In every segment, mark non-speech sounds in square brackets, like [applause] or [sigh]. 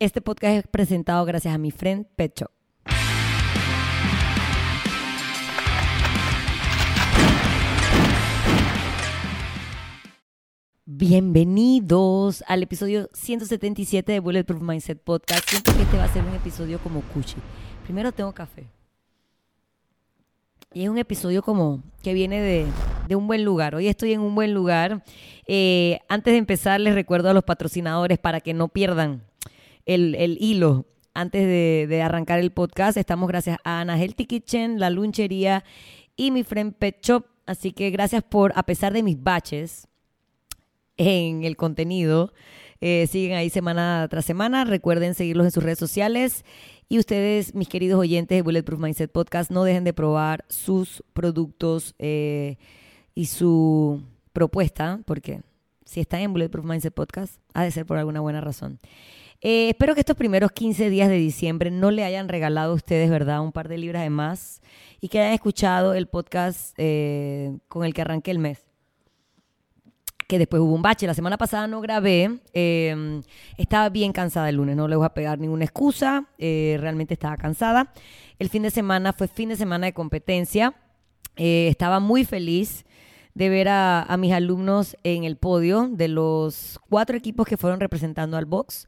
Este podcast es presentado gracias a mi friend Pet Shop. Bienvenidos al episodio 177 de Bulletproof Mindset Podcast. Siento que este va a ser un episodio como cuchi. Primero tengo café. Y es un episodio como que viene de, de un buen lugar. Hoy estoy en un buen lugar. Eh, antes de empezar, les recuerdo a los patrocinadores para que no pierdan el, el hilo. Antes de, arrancar el podcast, estamos gracias a Ana Healthy Kitchen, La Lunchería y mi friend Pet Shop. Así que gracias por, a pesar de mis baches, en el contenido. Eh, siguen ahí semana tras semana. Recuerden seguirlos en sus redes sociales. Y ustedes, mis queridos oyentes de Bulletproof Mindset Podcast, no dejen de probar sus productos eh, y su propuesta, porque si están en Bulletproof Mindset Podcast, ha de ser por alguna buena razón. Eh, espero que estos primeros 15 días de diciembre no le hayan regalado a ustedes, ¿verdad?, un par de libras de más y que hayan escuchado el podcast con el que arranqué el mes que después hubo un bache. La semana pasada no grabé, eh, estaba bien cansada el lunes, no le voy a pegar ninguna excusa, eh, realmente estaba cansada. El fin de semana fue fin de semana de competencia, eh, estaba muy feliz de ver a, mis alumnos en el podio de los cuatro equipos que fueron representando al box.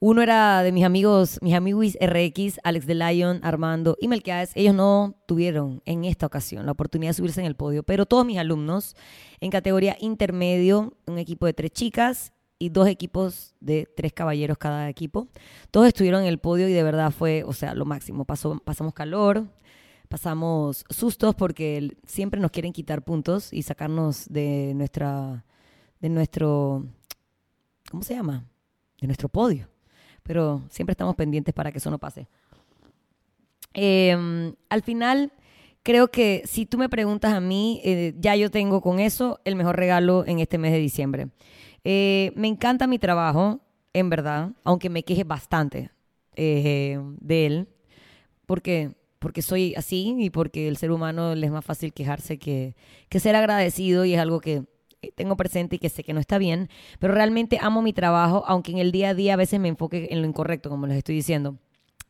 Uno era de mis amigos, mis amigos RX, Alex de Lion, Armando y Melquiades. Ellos no tuvieron en esta ocasión la oportunidad de subirse en el podio, pero todos mis alumnos en categoría intermedio, un equipo de tres chicas y dos equipos de tres caballeros cada equipo. Todos estuvieron en el podio y de verdad fue, o sea, lo máximo. Pasó, pasamos calor, pasamos sustos porque siempre nos quieren quitar puntos y sacarnos de nuestra, de nuestro, ¿cómo se llama? De nuestro podio pero siempre estamos pendientes para que eso no pase. Eh, al final, creo que si tú me preguntas a mí, eh, ya yo tengo con eso el mejor regalo en este mes de diciembre. Eh, me encanta mi trabajo, en verdad, aunque me queje bastante eh, de él, porque porque soy así y porque el ser humano le es más fácil quejarse que, que ser agradecido y es algo que tengo presente y que sé que no está bien, pero realmente amo mi trabajo, aunque en el día a día a veces me enfoque en lo incorrecto, como les estoy diciendo.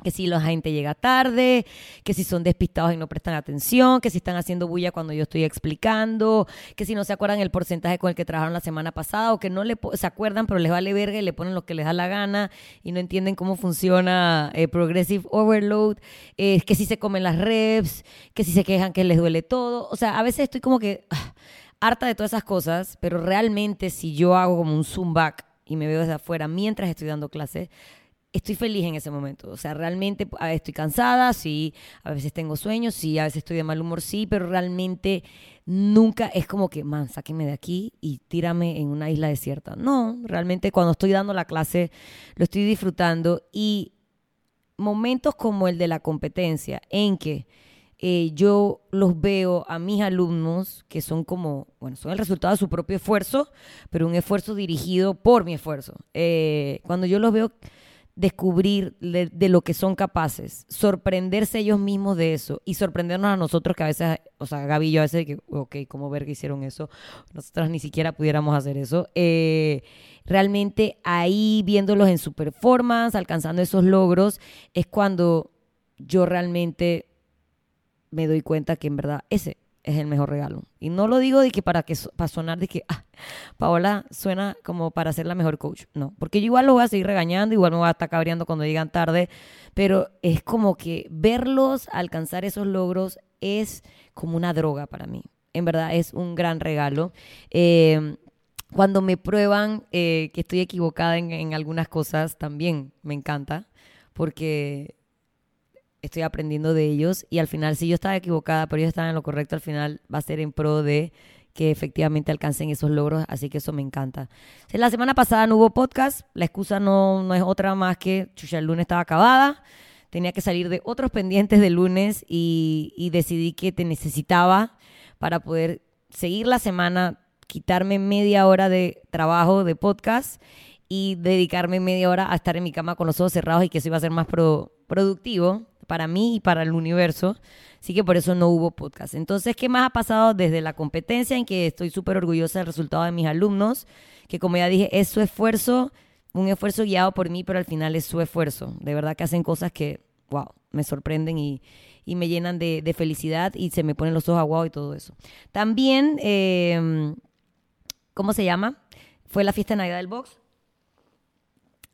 Que si la gente llega tarde, que si son despistados y no prestan atención, que si están haciendo bulla cuando yo estoy explicando, que si no se acuerdan el porcentaje con el que trabajaron la semana pasada o que no le se acuerdan pero les vale verga y le ponen lo que les da la gana y no entienden cómo funciona eh, Progressive Overload, eh, que si se comen las reps, que si se quejan que les duele todo, o sea, a veces estoy como que... Ah, harta de todas esas cosas, pero realmente si yo hago como un zoom back y me veo desde afuera mientras estoy dando clases, estoy feliz en ese momento. O sea, realmente a veces estoy cansada, sí, a veces tengo sueños, sí, a veces estoy de mal humor, sí, pero realmente nunca es como que, man, sáquenme de aquí y tírame en una isla desierta. No, realmente cuando estoy dando la clase lo estoy disfrutando y momentos como el de la competencia en que eh, yo los veo a mis alumnos que son como, bueno, son el resultado de su propio esfuerzo, pero un esfuerzo dirigido por mi esfuerzo. Eh, cuando yo los veo descubrir de, lo que son capaces, sorprenderse ellos mismos de eso y sorprendernos a nosotros que a veces, o sea, Gaby y yo a veces, que, ok, ¿cómo ver que hicieron eso? Nosotras ni siquiera pudiéramos hacer eso. Eh, realmente ahí viéndolos en su performance, alcanzando esos logros, es cuando yo realmente me doy cuenta que en verdad ese es el mejor regalo. Y no lo digo de que para que para sonar de que ah, Paola suena como para ser la mejor coach. No, porque yo igual lo voy a seguir regañando, igual me voy a estar cabreando cuando digan tarde, pero es como que verlos alcanzar esos logros es como una droga para mí. En verdad es un gran regalo. Eh, cuando me prueban eh, que estoy equivocada en, en algunas cosas, también me encanta, porque estoy aprendiendo de ellos y al final, si yo estaba equivocada, pero ellos estaban en lo correcto, al final va a ser en pro de que efectivamente alcancen esos logros, así que eso me encanta. La semana pasada no hubo podcast, la excusa no, no es otra más que chucha, el lunes estaba acabada, tenía que salir de otros pendientes del lunes y, y decidí que te necesitaba para poder seguir la semana, quitarme media hora de trabajo de podcast y dedicarme media hora a estar en mi cama con los ojos cerrados y que eso iba a ser más productivo para mí y para el universo. Así que por eso no hubo podcast. Entonces, ¿qué más ha pasado desde la competencia en que estoy súper orgullosa del resultado de mis alumnos? Que como ya dije, es su esfuerzo un esfuerzo guiado por mí, pero al final es su esfuerzo. De verdad que hacen cosas que, wow, me sorprenden y, y me llenan de, de, felicidad y se me ponen los ojos aguados y todo eso. También, eh, ¿cómo se llama? Fue la fiesta de Navidad del Box.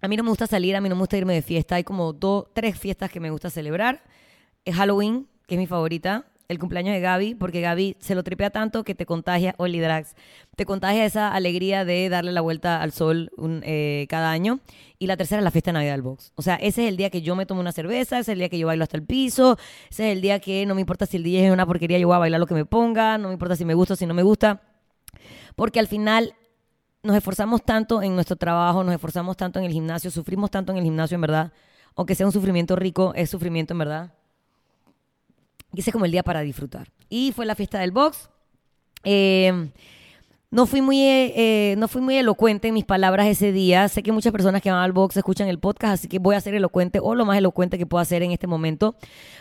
A mí no me gusta salir, a mí no me gusta irme de fiesta. Hay como dos, tres fiestas que me gusta celebrar. Es Halloween, que es mi favorita el cumpleaños de Gaby, porque Gaby se lo tripea tanto que te contagia, Oli Drags, te contagia esa alegría de darle la vuelta al sol eh, cada año. Y la tercera es la fiesta de Navidad del Box. O sea, ese es el día que yo me tomo una cerveza, ese es el día que yo bailo hasta el piso, ese es el día que no me importa si el día es una porquería, yo voy a bailar lo que me ponga, no me importa si me gusta o si no me gusta. Porque al final nos esforzamos tanto en nuestro trabajo, nos esforzamos tanto en el gimnasio, sufrimos tanto en el gimnasio, en verdad. Aunque sea un sufrimiento rico, es sufrimiento en verdad y ese es como el día para disfrutar. Y fue la fiesta del box. Eh, no fui, muy, eh, no fui muy elocuente en mis palabras ese día. Sé que muchas personas que van al box escuchan el podcast, así que voy a ser elocuente o lo más elocuente que puedo hacer en este momento.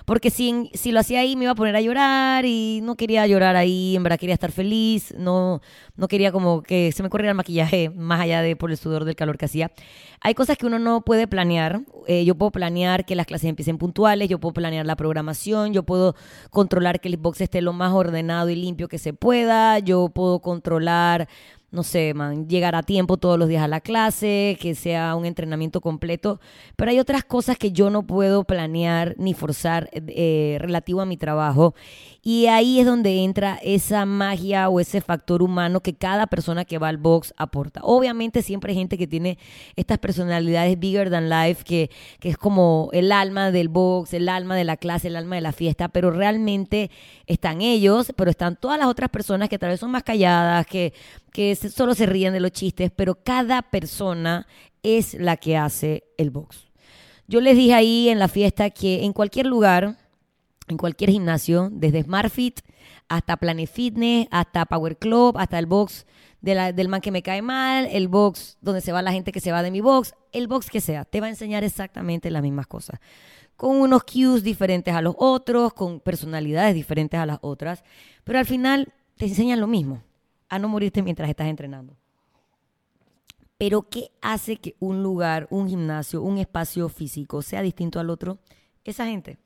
Porque si, si lo hacía ahí me iba a poner a llorar y no quería llorar ahí, en verdad quería estar feliz, no, no quería como que se me corriera el maquillaje más allá de por el sudor del calor que hacía. Hay cosas que uno no puede planear. Eh, yo puedo planear que las clases empiecen puntuales, yo puedo planear la programación, yo puedo controlar que el box esté lo más ordenado y limpio que se pueda, yo puedo controlar lugar, no sé, man, llegar a tiempo todos los días a la clase, que sea un entrenamiento completo, pero hay otras cosas que yo no puedo planear ni forzar eh, relativo a mi trabajo. Y ahí es donde entra esa magia o ese factor humano que cada persona que va al box aporta. Obviamente siempre hay gente que tiene estas personalidades bigger than life, que, que es como el alma del box, el alma de la clase, el alma de la fiesta, pero realmente están ellos, pero están todas las otras personas que tal vez son más calladas, que, que solo se ríen de los chistes, pero cada persona es la que hace el box. Yo les dije ahí en la fiesta que en cualquier lugar en cualquier gimnasio, desde SmartFit hasta Planet Fitness, hasta Power Club, hasta el box del man que me cae mal, el box donde se va la gente que se va de mi box, el box que sea, te va a enseñar exactamente las mismas cosas. Con unos cues diferentes a los otros, con personalidades diferentes a las otras, pero al final te enseñan lo mismo, a no morirte mientras estás entrenando. Pero ¿qué hace que un lugar, un gimnasio, un espacio físico sea distinto al otro? Esa gente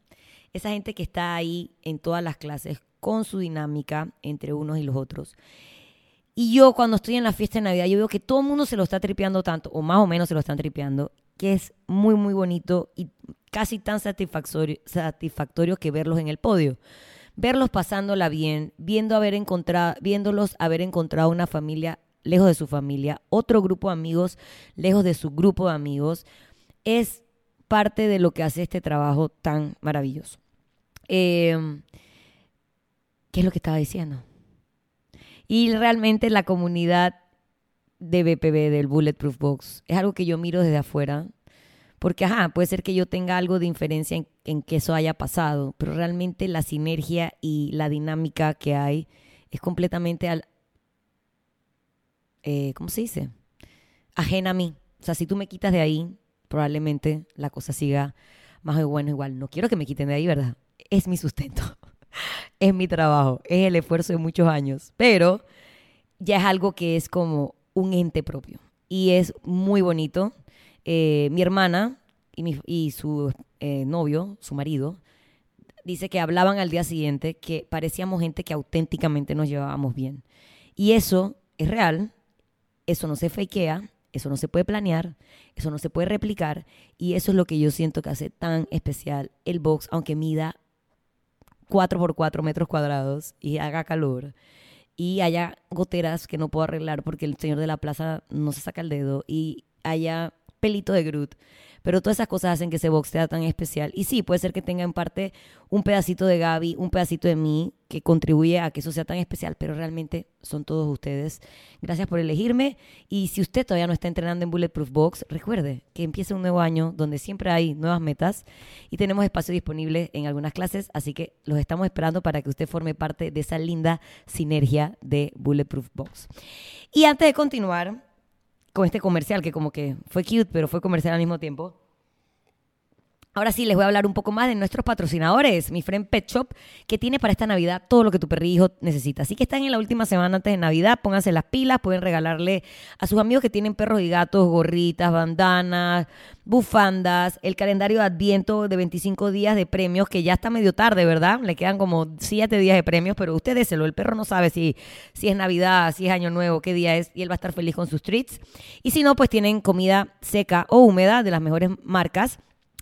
esa gente que está ahí en todas las clases con su dinámica entre unos y los otros. Y yo cuando estoy en la fiesta de Navidad, yo veo que todo el mundo se lo está tripeando tanto, o más o menos se lo están tripeando, que es muy, muy bonito y casi tan satisfactorio, satisfactorio que verlos en el podio. Verlos pasándola bien, viendo haber encontrado, viéndolos haber encontrado una familia lejos de su familia, otro grupo de amigos lejos de su grupo de amigos, es parte de lo que hace este trabajo tan maravilloso. Em, ¿Qué es lo que estaba diciendo? Y realmente la comunidad de BPB, del Bulletproof Box, es algo que yo miro desde afuera, porque, ajá, puede ser que yo tenga algo de inferencia en, que eso haya pasado, pero realmente la sinergia y la dinámica que hay es completamente al, eh, ¿cómo se dice? Ajena a mí. O sea, si tú me quitas de ahí, probablemente la cosa siga más o menos igual. No quiero que me quiten de ahí, ¿verdad? Es mi sustento, [laughs] es mi trabajo, es el esfuerzo de muchos años, pero ya es algo que es como un ente propio y es muy bonito. Eh, mi hermana y, su eh, novio, su marido, dice que hablaban al día siguiente que parecíamos gente que auténticamente nos llevábamos bien. Y eso es real, eso no se fakea, eso no se puede planear, eso no se puede replicar y eso es lo que yo siento que hace tan especial el box, aunque mida 4 por 4 metros cuadrados y haga calor y haya goteras que no puedo arreglar porque el señor de la plaza no se saca el dedo y haya pelito de Groot pero todas esas cosas hacen que ese box sea tan especial. Y sí, puede ser que tenga en parte un pedacito de Gaby, un pedacito de mí, que contribuye a que eso sea tan especial, pero realmente son todos ustedes. Gracias por elegirme. Y si usted todavía no está entrenando en Bulletproof Box, recuerde que empieza un nuevo año donde siempre hay nuevas metas y tenemos espacio disponible en algunas clases, así que los estamos esperando para que usted forme parte de esa linda sinergia de Bulletproof Box. Y antes de continuar, con este comercial que como que fue cute, pero fue comercial al mismo tiempo. Ahora sí, les voy a hablar un poco más de nuestros patrocinadores. Mi friend Pet Shop, que tiene para esta Navidad todo lo que tu perrijo necesita. Así que están en la última semana antes de Navidad, pónganse las pilas, pueden regalarle a sus amigos que tienen perros y gatos, gorritas, bandanas, bufandas, el calendario de Adviento de 25 días de premios, que ya está medio tarde, ¿verdad? Le quedan como 7 días de premios, pero usted déselo. El perro no sabe si, si es Navidad, si es Año Nuevo, qué día es, y él va a estar feliz con sus treats. Y si no, pues tienen comida seca o húmeda de las mejores marcas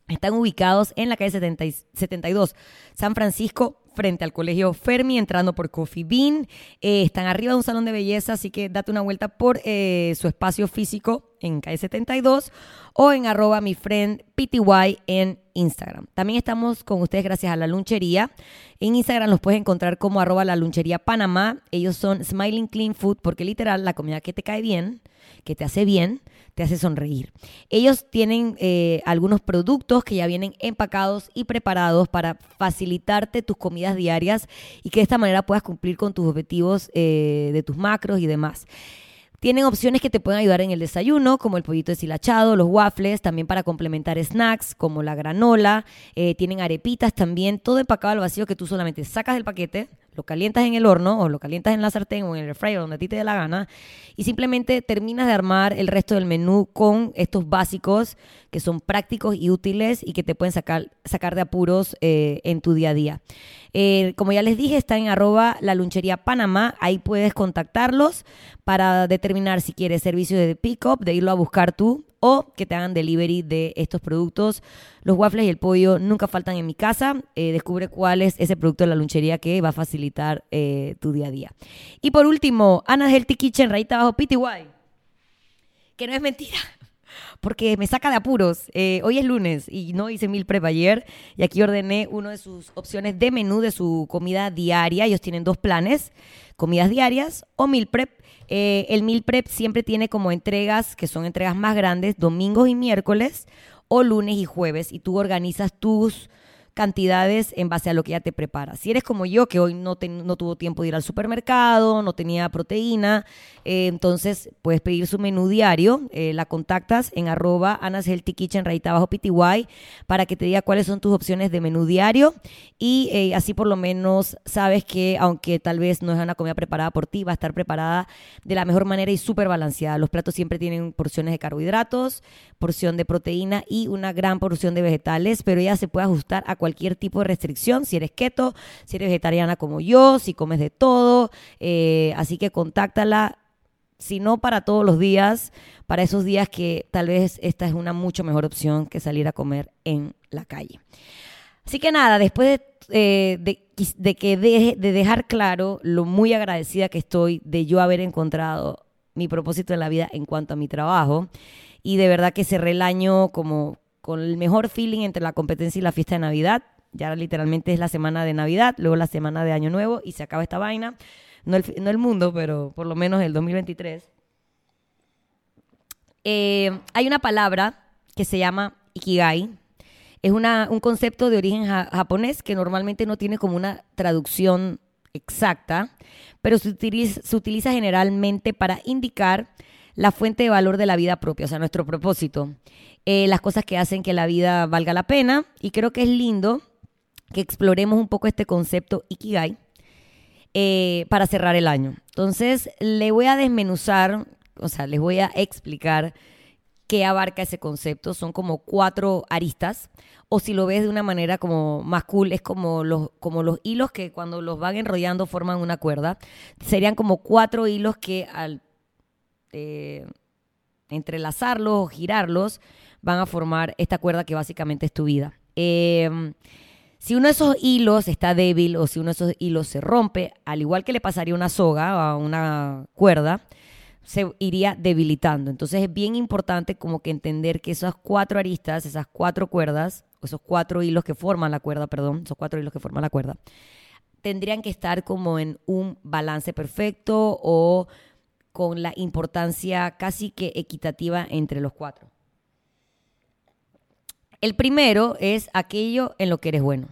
están ubicados en la calle 72, San Francisco, frente al colegio Fermi, entrando por Coffee Bean. Eh, están arriba de un salón de belleza, así que date una vuelta por eh, su espacio físico en calle 72 o en arroba mi friend PTY en Instagram. También estamos con ustedes gracias a la lunchería. En Instagram los puedes encontrar como arroba la lunchería Panamá. Ellos son Smiling Clean Food porque literal la comida que te cae bien, que te hace bien, te hace sonreír. Ellos tienen eh, algunos productos que ya vienen empacados y preparados para facilitarte tus comidas diarias y que de esta manera puedas cumplir con tus objetivos eh, de tus macros y demás. Tienen opciones que te pueden ayudar en el desayuno, como el pollito deshilachado, los waffles, también para complementar snacks, como la granola. Eh, tienen arepitas también, todo empacado al vacío que tú solamente sacas del paquete, lo calientas en el horno o lo calientas en la sartén o en el air fryer donde a ti te dé la gana y simplemente terminas de armar el resto del menú con estos básicos que son prácticos y útiles y que te pueden sacar, sacar de apuros eh, en tu día a día. Eh, como ya les dije, está en arroba la lunchería Panamá. Ahí puedes contactarlos para determinar si quieres servicio de pick-up, de irlo a buscar tú o que te hagan delivery de estos productos. Los waffles y el pollo nunca faltan en mi casa. Eh, descubre cuál es ese producto de la lunchería que va a facilitar eh, tu día a día. Y por último, Ana Healthy Kitchen, rayita abajo PTY. Que no es mentira [laughs] porque me saca de apuros. Eh, hoy es lunes y no hice mil prep ayer y aquí ordené una de sus opciones de menú de su comida diaria. Ellos tienen dos planes, comidas diarias o mil prep. Eh, el Meal Prep siempre tiene como entregas, que son entregas más grandes, domingos y miércoles, o lunes y jueves, y tú organizas tus cantidades en base a lo que ya te prepara. Si eres como yo, que hoy no, tuvo tiempo de ir al supermercado, no tenía proteína, eh, entonces puedes pedir su menú diario, eh, la contactas en arroba Anas rayita abajo PTY, para que te diga cuáles son tus opciones de menú diario y eh, así por lo menos sabes que aunque tal vez no es una comida preparada por ti, va a estar preparada de la mejor manera y súper balanceada. Los platos siempre tienen porciones de carbohidratos, porción de proteína y una gran porción de vegetales, pero ella se puede ajustar a cualquier tipo de restricción, si eres keto, si eres vegetariana como yo, si comes de todo. Eh, así que contáctala, si no para todos los días, para esos días que tal vez esta es una mucho mejor opción que salir a comer en la calle. Así que nada, después de, eh, que de dejar claro lo muy agradecida que estoy de yo haber encontrado mi propósito en la vida en cuanto a mi trabajo, y de verdad que cerré el año como con el mejor feeling entre la competencia y la fiesta de Navidad. Ya literalmente es la semana de Navidad, luego la semana de Año Nuevo y se acaba esta vaina. No el, no el mundo, pero por lo menos el 2023. Eh, hay una palabra que se llama Ikigai. Es una, un concepto de origen japonés que normalmente no tiene como una traducción exacta, pero se utiliza, se utiliza generalmente para indicar la fuente de valor de la vida propia, o sea, nuestro propósito. Eh, las cosas que hacen que la vida valga la pena. Y creo que es lindo que exploremos un poco este concepto Ikigai eh, para cerrar el año. Entonces, le voy a desmenuzar, o sea, les voy a explicar qué abarca ese concepto. Son como cuatro aristas. O si lo ves de una manera como más cool, es como los, como los hilos que cuando los van enrollando forman una cuerda. Serían como cuatro hilos que al eh, entrelazarlos o girarlos van a formar esta cuerda que básicamente es tu vida. Em, si uno de esos hilos está débil o si uno de esos hilos se rompe, al igual que le pasaría una soga o una cuerda, se iría debilitando. Entonces es bien importante como que entender que esas cuatro aristas, esas cuatro cuerdas, esos cuatro hilos que forman la cuerda, perdón, esos cuatro hilos que forman la cuerda, tendrían que estar como en un balance perfecto o con la importancia casi que equitativa entre los cuatro. El primero es aquello en lo que eres bueno.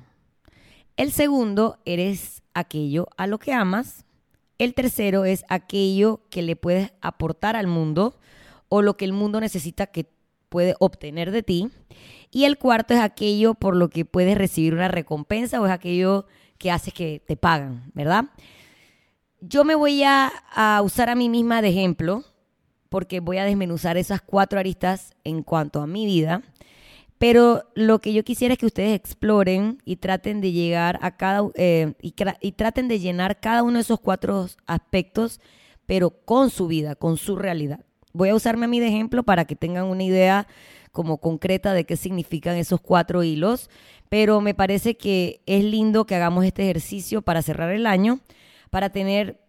El segundo eres aquello a lo que amas. El tercero es aquello que le puedes aportar al mundo o lo que el mundo necesita que puede obtener de ti. Y el cuarto es aquello por lo que puedes recibir una recompensa o es aquello que hace que te pagan, ¿verdad? Yo me voy a usar a mí misma de ejemplo porque voy a desmenuzar esas cuatro aristas en cuanto a mi vida. Pero lo que yo quisiera es que ustedes exploren y traten de llegar a cada eh, y, y, traten de llenar cada uno de esos cuatro aspectos, pero con su vida, con su realidad. Voy a usarme a mí de ejemplo para que tengan una idea como concreta de qué significan esos cuatro hilos, pero me parece que es lindo que hagamos este ejercicio para cerrar el año, para tener,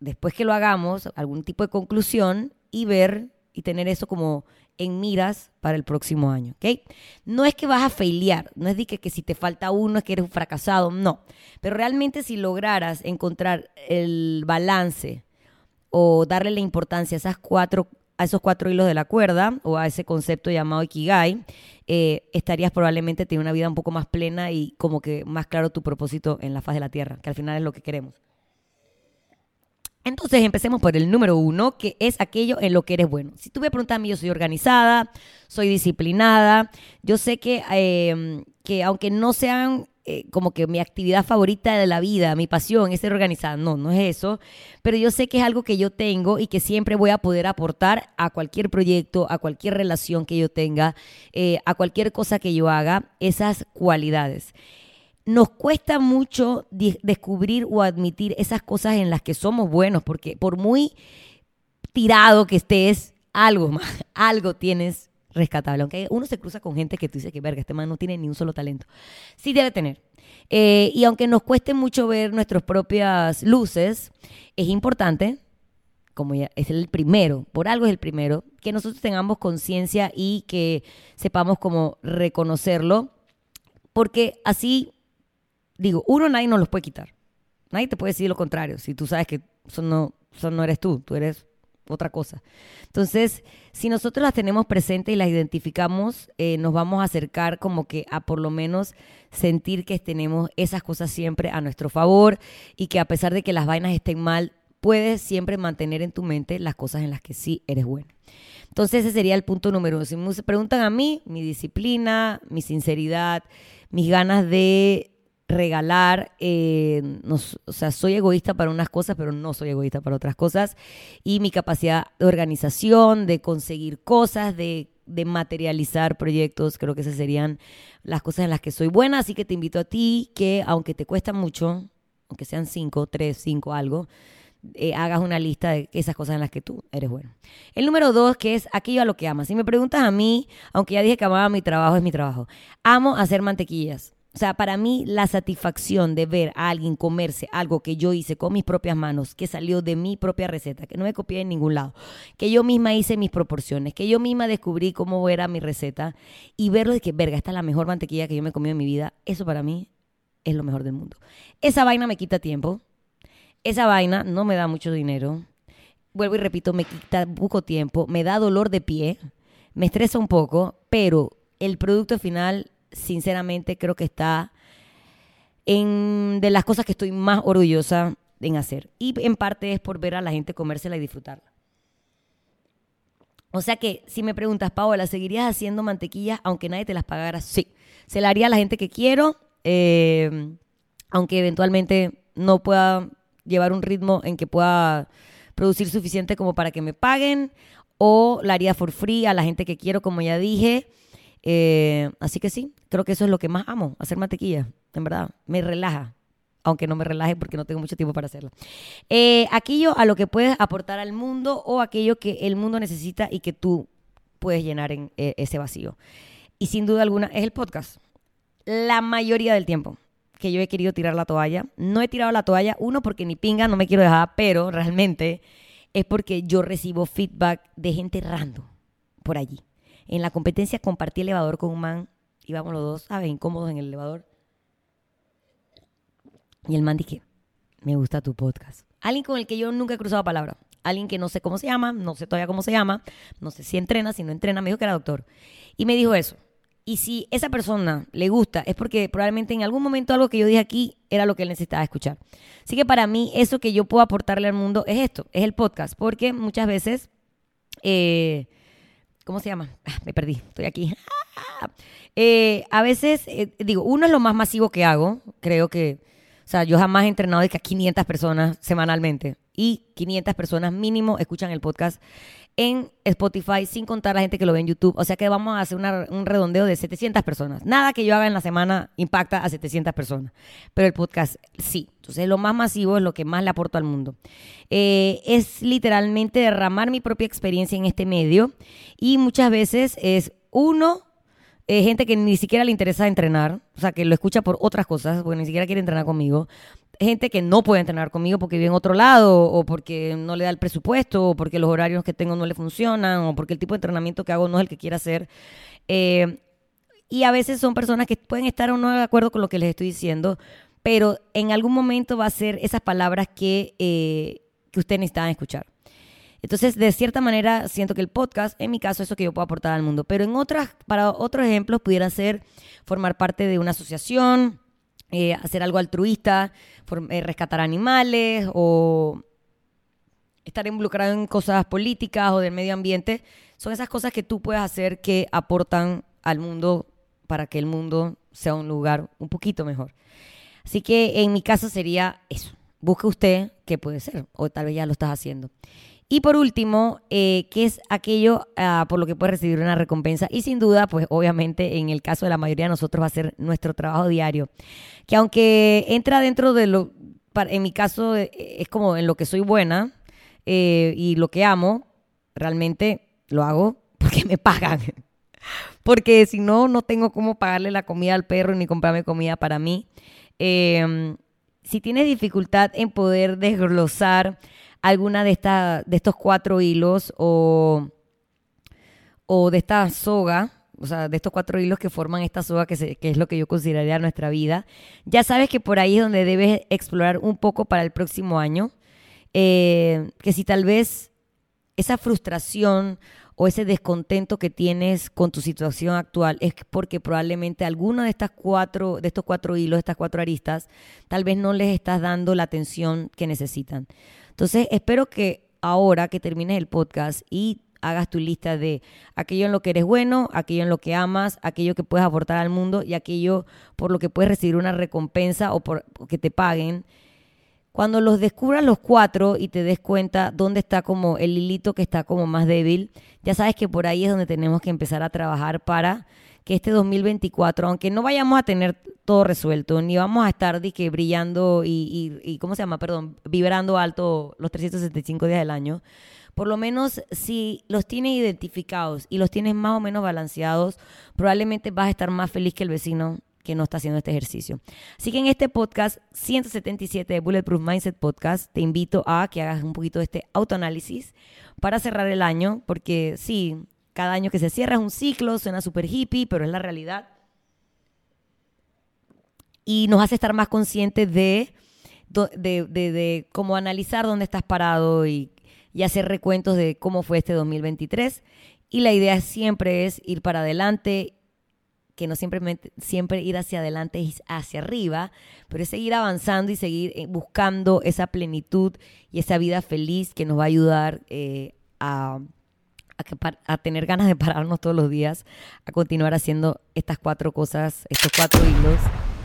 después que lo hagamos, algún tipo de conclusión y ver y tener eso como en miras para el próximo año, ¿ok? No es que vas a failear, no es de que, que, si te falta uno es que eres un fracasado, no. Pero realmente si lograras encontrar el balance o darle la importancia a, esas cuatro, a esos cuatro hilos de la cuerda o a ese concepto llamado Ikigai, eh, estarías probablemente teniendo una vida un poco más plena y como que más claro tu propósito en la faz de la Tierra, que al final es lo que queremos. Entonces empecemos por el número uno, que es aquello en lo que eres bueno. Si tú me preguntas a mí, yo soy organizada, soy disciplinada, yo sé que, em, que aunque no sean eh, como que mi actividad favorita de la vida, mi pasión es ser organizada, no, no es eso, pero yo sé que es algo que yo tengo y que siempre voy a poder aportar a cualquier proyecto, a cualquier relación que yo tenga, eh, a cualquier cosa que yo haga, esas cualidades nos cuesta mucho descubrir o admitir esas cosas en las que somos buenos, porque por muy tirado que estés, algo más, [laughs] algo tienes rescatable. Aunque uno se cruza con gente que tú dices que, verga, este man no tiene ni un solo talento. Sí debe tener. Eh, y aunque nos cueste mucho ver nuestras propias luces, es importante, como ya es el primero, por algo es el primero, que nosotros tengamos conciencia y que sepamos cómo reconocerlo, porque así digo, uno nadie nos los puede quitar. Nadie te puede decir lo contrario, si tú sabes que eso no, no eres tú, tú eres otra cosa. Entonces, si nosotros las tenemos presentes y las identificamos, eh, nos vamos a acercar como que a por lo menos sentir que tenemos esas cosas siempre a nuestro favor y que a pesar de que las vainas estén mal, puedes siempre mantener en tu mente las cosas en las que sí eres bueno. Entonces, ese sería el punto número uno. Si me preguntan a mí, mi disciplina, mi sinceridad, mis ganas de regalar, eh, o sea, soy egoísta para unas cosas, pero no soy egoísta para otras cosas, y mi capacidad de organización, de conseguir cosas, de, de materializar proyectos, creo que esas serían las cosas en las que soy buena, así que te invito a ti que, aunque te cuesta mucho, aunque sean cinco, tres, cinco, algo, eh, hagas una lista de esas cosas en las que tú eres bueno. El número dos, que es aquello a lo que amas. Si me preguntas a mí, aunque ya dije que amaba mi trabajo, es mi trabajo. Amo hacer mantequillas. O sea, para mí la satisfacción de ver a alguien comerse algo que yo hice con mis propias manos, que salió de mi propia receta, que no me copié en ningún lado, que yo misma hice mis proporciones, que yo misma descubrí cómo era mi receta y verlo de que, verga, esta es la mejor mantequilla que yo me he comido en mi vida, eso para mí es lo mejor del mundo. Esa vaina me quita tiempo, esa vaina no me da mucho dinero, vuelvo y repito, me quita poco tiempo, me da dolor de pie, me estresa un poco, pero el producto final sinceramente creo que está en de las cosas que estoy más orgullosa en hacer. Y en parte es por ver a la gente comérsela y disfrutarla. O sea que si me preguntas, Paola, ¿seguirías haciendo mantequillas aunque nadie te las pagara? Sí. Se la haría a la gente que quiero, eh, aunque eventualmente no pueda llevar un ritmo en que pueda producir suficiente como para que me paguen, o la haría for free a la gente que quiero, como ya dije. Eh, así que sí, creo que eso es lo que más amo, hacer mantequilla, en verdad. Me relaja, aunque no me relaje porque no tengo mucho tiempo para hacerlo. Eh, aquello a lo que puedes aportar al mundo o aquello que el mundo necesita y que tú puedes llenar en eh, ese vacío. Y sin duda alguna es el podcast. La mayoría del tiempo que yo he querido tirar la toalla, no he tirado la toalla, uno porque ni pinga, no me quiero dejar, pero realmente es porque yo recibo feedback de gente random por allí. En la competencia compartí elevador con un man, íbamos los dos, ¿sabes? Incómodos en el elevador. Y el man dije, me gusta tu podcast. Alguien con el que yo nunca he cruzado palabra. Alguien que no sé cómo se llama, no sé todavía cómo se llama, no sé si entrena, si no entrena, me dijo que era doctor. Y me dijo eso. Y si esa persona le gusta, es porque probablemente en algún momento algo que yo dije aquí era lo que él necesitaba escuchar. Así que para mí, eso que yo puedo aportarle al mundo es esto, es el podcast, porque muchas veces eh, ¿cómo se llama? Ah, me perdí, estoy aquí. Eh, a veces, eh, digo, uno es lo más masivo que hago, creo que, o sea, yo jamás he entrenado de que a 500 personas semanalmente y 500 personas mínimo escuchan el podcast en Spotify, sin contar la gente que lo ve en YouTube. O sea que vamos a hacer un redondeo de 700 personas. Nada que yo haga en la semana impacta a 700 personas, pero el podcast sí. Entonces lo más masivo es lo que más le aporto al mundo. Eh, es literalmente derramar mi propia experiencia en este medio y muchas veces es uno eh, gente que ni siquiera le interesa entrenar, o sea, que lo escucha por otras cosas, porque ni siquiera quiere entrenar conmigo gente que no puede entrenar conmigo porque vive en otro lado o porque no le da el presupuesto o porque los horarios que tengo no le funcionan o porque el tipo de entrenamiento que hago no es el que quiere hacer. Eh, y a veces son personas que pueden estar o no de acuerdo con lo que les estoy diciendo, pero en algún momento va a ser esas palabras que, eh, que ustedes necesitan escuchar. Entonces, de cierta manera, siento que el podcast, en mi caso, es eso que yo puedo aportar al mundo. Pero en otras, para otros ejemplos, pudiera ser formar parte de una asociación, eh, hacer algo altruista, eh, rescatar animales o estar involucrado en cosas políticas o del medio ambiente, son esas cosas que tú puedes hacer que aportan al mundo para que el mundo sea un lugar un poquito mejor. Así que en mi caso sería eso. Busque usted qué puede ser, o tal vez ya lo estás haciendo. Y por último, eh, ¿qué es aquello ah, por lo que puedes recibir una recompensa? Y sin duda, pues obviamente en el caso de la mayoría de nosotros va a ser nuestro trabajo diario. Que aunque entra dentro de lo, en mi caso eh, es como en lo que soy buena eh, y lo que amo, realmente lo hago porque me pagan. [laughs] porque si no, no tengo cómo pagarle la comida al perro ni comprarme comida para mí. Em, si tienes dificultad en poder desglosar alguna de, esta, de estos cuatro hilos o, o de esta soga, o sea, de estos cuatro hilos que forman esta soga, que, que, es lo que yo consideraría nuestra vida, ya sabes que por ahí es donde debes explorar un poco para el próximo año. Eh, que si tal vez esa frustración o ese descontento que tienes con tu situación actual es porque probablemente alguno de estas cuatro, de estos cuatro hilos, de estas cuatro aristas, tal vez no les estás dando la atención que necesitan. Entonces, espero que ahora que termines el podcast y hagas tu lista de aquello en lo que eres bueno, aquello en lo que amas, aquello que puedes aportar al mundo y aquello por lo que puedes recibir una recompensa o por que te paguen. Cuando los descubras los cuatro y te des cuenta dónde está como el hilito que está como más débil, ya sabes que por ahí es donde tenemos que empezar a trabajar para que este 2024, aunque no vayamos a tener todo resuelto, ni vamos a estar que brillando y, y, ¿cómo se llama? Perdón, vibrando alto los 365 días del año, por lo menos si los tienes identificados y los tienes más o menos balanceados, probablemente vas a estar más feliz que el vecino que no está haciendo este ejercicio. Así que en este podcast 177 de Bulletproof Mindset Podcast, te invito a que hagas un poquito de este autoanálisis para cerrar el año, porque sí, cada año que se cierra es un ciclo, suena súper hippie, pero es la realidad. Y nos hace estar más conscientes de, de, cómo analizar dónde estás parado y, y hacer recuentos de cómo fue este 2023. Y la idea siempre es ir para adelante, que no siempre, siempre ir hacia adelante es hacia arriba, pero es seguir avanzando y seguir eh, buscando esa plenitud y esa vida feliz que nos va a ayudar eh, a a, tener ganas de pararnos todos los días, a continuar haciendo estas cuatro cosas, estos cuatro hilos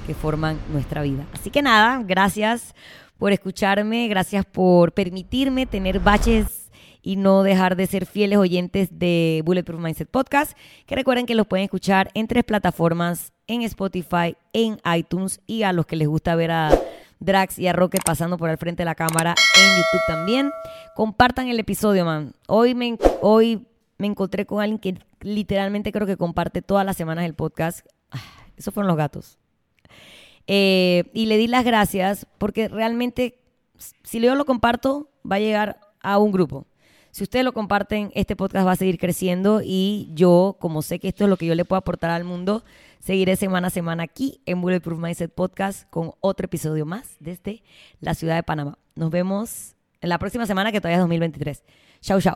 que forman nuestra vida. Así que nada, gracias por escucharme, gracias por permitirme tener baches y no dejar de ser fieles oyentes de Bulletproof Mindset Podcast, que recuerden que los pueden escuchar en tres plataformas, en Spotify, en iTunes y a los que les gusta ver a Drax y a Rocket pasando por el frente de la cámara en YouTube también. Compartan el episodio, man. Hoy me, hoy me encontré con alguien que literalmente creo que comparte todas las semanas el podcast. Ah, esos fueron los gatos. Eh, y le di las gracias porque realmente, si yo lo comparto, va a llegar a un grupo. Si ustedes lo comparten, este podcast va a seguir creciendo y yo, como sé que esto es lo que yo le puedo aportar al mundo, seguiré semana a semana aquí en Bulletproof Mindset Podcast con otro episodio más desde la ciudad de Panamá. Nos vemos en la próxima semana que todavía es 2023. Chau, chau.